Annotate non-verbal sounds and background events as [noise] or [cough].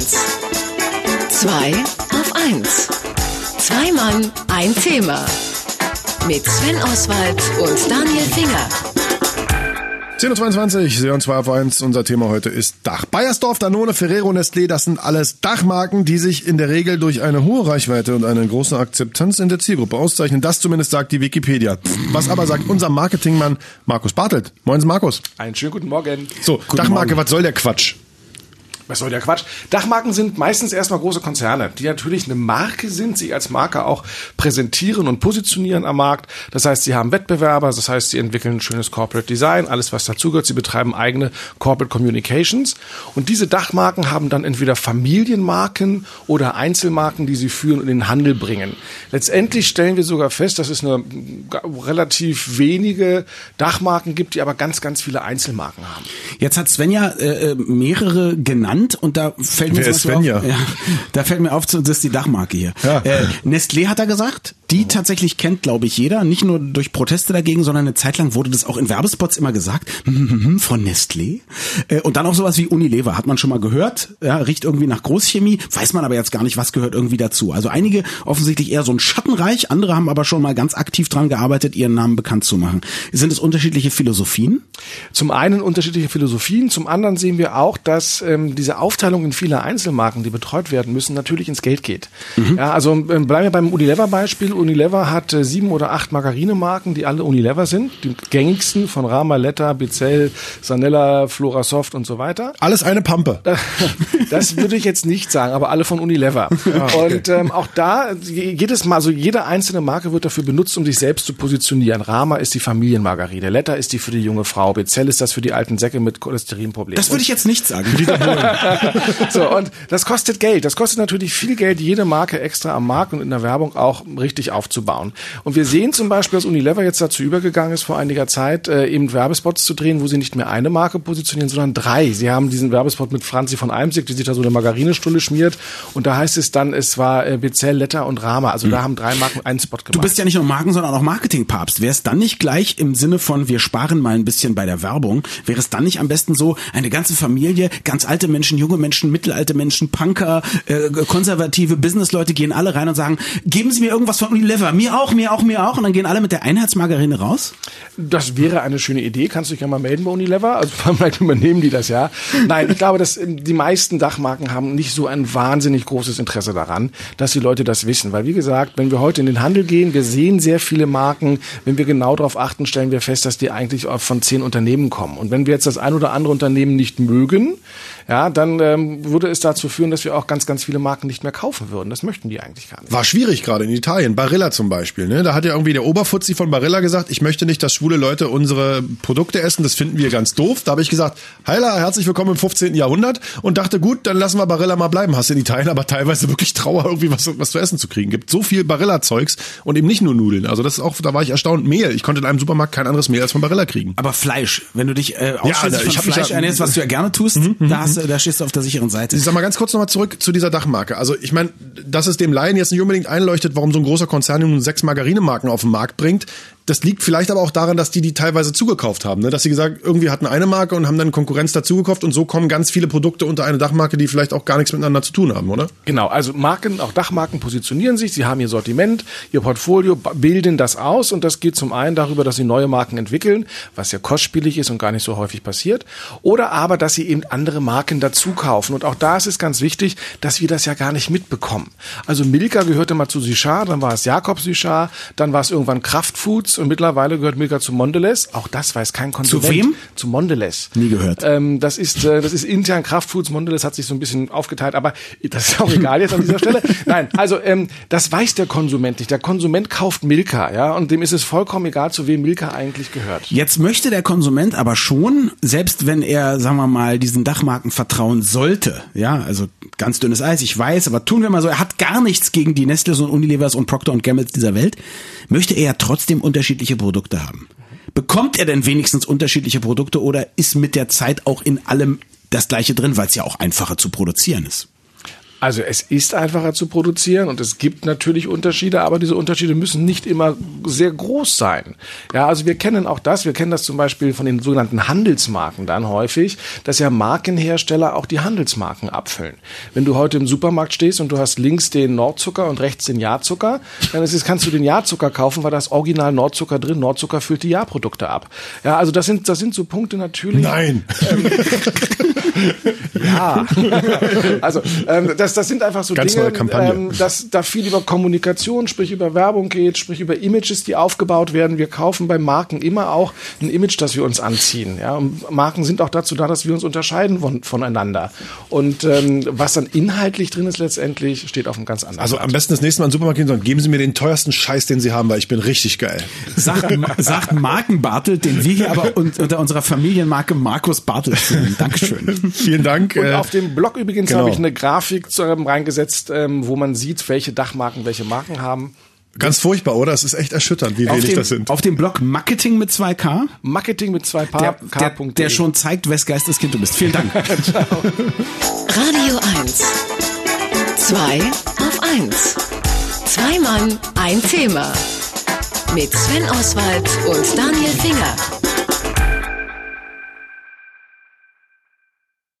1. 2 auf 1. Zwei Mann, ein Thema. Mit Sven Oswald und Daniel Finger. 10.22 Uhr, hören 2 auf 1. Unser Thema heute ist Dach. Bayersdorf, Danone, Ferrero, Nestlé, das sind alles Dachmarken, die sich in der Regel durch eine hohe Reichweite und eine große Akzeptanz in der Zielgruppe auszeichnen. Das zumindest sagt die Wikipedia. Was aber sagt unser Marketingmann Markus Bartelt. Moin, Markus. Einen schönen guten Morgen. So, guten Dachmarke, Morgen. was soll der Quatsch? Was soll der Quatsch? Dachmarken sind meistens erstmal große Konzerne, die natürlich eine Marke sind, sich als Marke auch präsentieren und positionieren am Markt. Das heißt, sie haben Wettbewerber, das heißt, sie entwickeln ein schönes Corporate Design, alles was dazugehört. Sie betreiben eigene Corporate Communications. Und diese Dachmarken haben dann entweder Familienmarken oder Einzelmarken, die sie führen und in den Handel bringen. Letztendlich stellen wir sogar fest, dass es eine relativ wenige Dachmarken gibt, die aber ganz, ganz viele Einzelmarken haben. Jetzt hat Svenja äh, äh mehrere genannt genannt und da fällt mir Wer ist Svenja? Auf, ja, da fällt mir auf, das ist die Dachmarke hier. Ja. Äh, Nestlé hat er gesagt, die tatsächlich kennt, glaube ich, jeder, nicht nur durch Proteste dagegen, sondern eine Zeit lang wurde das auch in Werbespots immer gesagt, von Nestlé. Äh, und dann auch sowas wie Unilever, hat man schon mal gehört, ja, riecht irgendwie nach Großchemie, weiß man aber jetzt gar nicht, was gehört irgendwie dazu. Also einige offensichtlich eher so ein Schattenreich, andere haben aber schon mal ganz aktiv dran gearbeitet, ihren Namen bekannt zu machen. Sind es unterschiedliche Philosophien? Zum einen unterschiedliche Philosophien, zum anderen sehen wir auch, dass ähm, diese Aufteilung in viele Einzelmarken, die betreut werden müssen, natürlich ins Geld geht. Mhm. Ja, also ähm, bleiben wir beim Unilever-Beispiel. Unilever hat äh, sieben oder acht Margarinemarken, die alle Unilever sind. Die gängigsten von Ramaletta, Bizell, Sanella, Florasoft und so weiter. Alles eine Pampe. Das würde ich jetzt nicht sagen, aber alle von Unilever. [laughs] Ah, okay. Und ähm, auch da jedes Mal, also jede einzelne Marke wird dafür benutzt, um sich selbst zu positionieren. Rama ist die Familienmargarine, Letta ist die für die junge Frau, Bizell ist das für die alten Säcke mit Cholesterinproblemen. Das würde ich jetzt nicht sagen. [laughs] [laughs] so, und das kostet Geld. Das kostet natürlich viel Geld, jede Marke extra am Markt und in der Werbung auch richtig aufzubauen. Und wir sehen zum Beispiel, dass Unilever jetzt dazu übergegangen ist, vor einiger Zeit äh, eben Werbespots zu drehen, wo sie nicht mehr eine Marke positionieren, sondern drei. Sie haben diesen Werbespot mit Franzi von Eimsig, die sich da so eine Margarinestulle schmiert. Und da heißt es dann, es war äh, Bezell, Letter und Rama. Also mhm. da haben drei Marken einen Spot gemacht. Du bist ja nicht nur Marken, sondern auch Marketingpapst. Wäre es dann nicht gleich im Sinne von, wir sparen mal ein bisschen bei der Werbung, wäre es dann nicht am besten so, eine ganze Familie, ganz alte Menschen, junge Menschen, mittelalte Menschen, Punker, äh, konservative Businessleute gehen alle rein und sagen, geben Sie mir irgendwas von Unilever. Mir auch, mir auch, mir auch. Und dann gehen alle mit der Einheitsmargarine raus? Das wäre eine schöne Idee. Kannst du dich ja mal melden bei Unilever? Also [laughs] vielleicht übernehmen die das ja. Nein, ich glaube, dass ähm, die meisten Dachmarken haben nicht so ein wahnsinnig großes Interesse daran, dass die Leute das wissen. Weil wie gesagt, wenn wir heute in den Handel gehen, wir sehen sehr viele Marken. Wenn wir genau darauf achten, stellen wir fest, dass die eigentlich von zehn Unternehmen kommen. Und wenn wir jetzt das ein oder andere Unternehmen nicht mögen, ja, dann ähm, würde es dazu führen, dass wir auch ganz, ganz viele Marken nicht mehr kaufen würden. Das möchten die eigentlich gar nicht. War schwierig gerade in Italien. Barilla zum Beispiel. Ne? Da hat ja irgendwie der Oberfuzzi von Barilla gesagt, ich möchte nicht, dass schwule Leute unsere Produkte essen. Das finden wir ganz doof. Da habe ich gesagt, heila, herzlich willkommen im 15. Jahrhundert und dachte, gut, dann lassen wir Barilla mal bleiben. Hast in Italien aber teilweise wirklich Trauer, irgendwie was, was zu essen zu kriegen. Gibt so viel Barilla-Zeugs und eben nicht nur Nudeln. Also das ist auch, da war ich erstaunt. Mehl. Ich konnte in einem Supermarkt kein anderes Mehl als von Barilla kriegen. Aber Fleisch, wenn du dich äh, ausschließlich ja, von Fleisch ernährst, was du ja gerne tust, mhm, mhm da, hast, da stehst du auf der sicheren Seite. Ich sag mal ganz kurz nochmal zurück zu dieser Dachmarke. Also ich meine, dass es dem Laien jetzt nicht unbedingt einleuchtet, warum so ein großer Konzern nun sechs Margarinemarken auf den Markt bringt, das liegt vielleicht aber auch daran, dass die die teilweise zugekauft haben. Ne? Dass sie gesagt, irgendwie hatten eine Marke und haben dann Konkurrenz dazugekauft und so kommen ganz viele Produkte unter eine Dachmarke, die vielleicht auch gar nichts miteinander zu tun haben, oder? Genau, also Marken, auch Dachmarken positionieren sich, sie haben ihr Sortiment, ihr Portfolio, bilden das aus und das geht zum einen darüber, dass sie neue Marken entwickeln, was ja kostspielig ist und gar nicht so häufig passiert, oder aber, dass sie eben andere Marken dazu kaufen. Und auch da ist es ganz wichtig, dass wir das ja gar nicht mitbekommen. Also Milka gehörte mal zu Sichard, dann war es Jakob Sichard, dann war es irgendwann Kraftfoods und mittlerweile gehört Milka zu Mondelez. Auch das weiß kein Konsument. Zu wem? Zu Mondelez. Nie gehört. Ähm, das ist äh, das ist intern Kraftfoods. Mondelez hat sich so ein bisschen aufgeteilt, aber das ist auch egal jetzt an dieser Stelle. [laughs] Nein, also ähm, das weiß der Konsument nicht. Der Konsument kauft Milka, ja, und dem ist es vollkommen egal, zu wem Milka eigentlich gehört. Jetzt möchte der Konsument aber schon, selbst wenn er, sagen wir mal, diesen Dachmarken vertrauen sollte, ja, also ganz dünnes Eis, ich weiß, aber tun wir mal so, er hat gar nichts gegen die Nestles und Unilevers und Procter und Gamble dieser Welt, möchte er ja trotzdem unterschiedliche Produkte haben. Bekommt er denn wenigstens unterschiedliche Produkte oder ist mit der Zeit auch in allem das gleiche drin, weil es ja auch einfacher zu produzieren ist? Also es ist einfacher zu produzieren und es gibt natürlich Unterschiede, aber diese Unterschiede müssen nicht immer sehr groß sein. Ja, also wir kennen auch das, wir kennen das zum Beispiel von den sogenannten Handelsmarken dann häufig, dass ja Markenhersteller auch die Handelsmarken abfüllen. Wenn du heute im Supermarkt stehst und du hast links den Nordzucker und rechts den Jahrzucker, dann ist es, kannst du den Jahrzucker kaufen, weil das Original Nordzucker drin, Nordzucker füllt die Jahrprodukte ab. Ja, also das sind, das sind so Punkte natürlich. Nein. Ähm, [laughs] ja. also ähm, das, das sind einfach so Ganz Dinge. Ähm, dass da viel über Kommunikation, sprich über Werbung geht, sprich über Images, die aufgebaut werden. Wir kaufen bei Marken immer auch ein Image, das wir uns anziehen. Ja? Und Marken sind auch dazu da, dass wir uns unterscheiden von, voneinander. Und ähm, was dann inhaltlich drin ist letztendlich, steht auf einem ganz anderen. Also am besten das nächste Mal in den Supermarkt gehen und geben Sie mir den teuersten Scheiß, den Sie haben, weil ich bin richtig geil. Sagt, [laughs] sagt Marken Bartelt, den wir hier aber un unter unserer Familienmarke Markus Bartelt führen. Dankeschön. Vielen Dank. Und äh, auf dem Blog übrigens genau. habe ich eine Grafik zu, ähm, reingesetzt, ähm, wo man sieht, welche Dachmarken welche Marken haben. Ganz furchtbar, oder? Es ist echt erschütternd, wie Auf wenig dem, das sind. auf dem Blog Marketing mit 2K, Marketing mit zwei der, Paar, der, der schon zeigt, wes Geisteskind du bist. Vielen Dank. [laughs] Radio 1. Zwei auf 1. Zwei Mann, ein Thema. Mit Sven Oswald und Daniel Finger.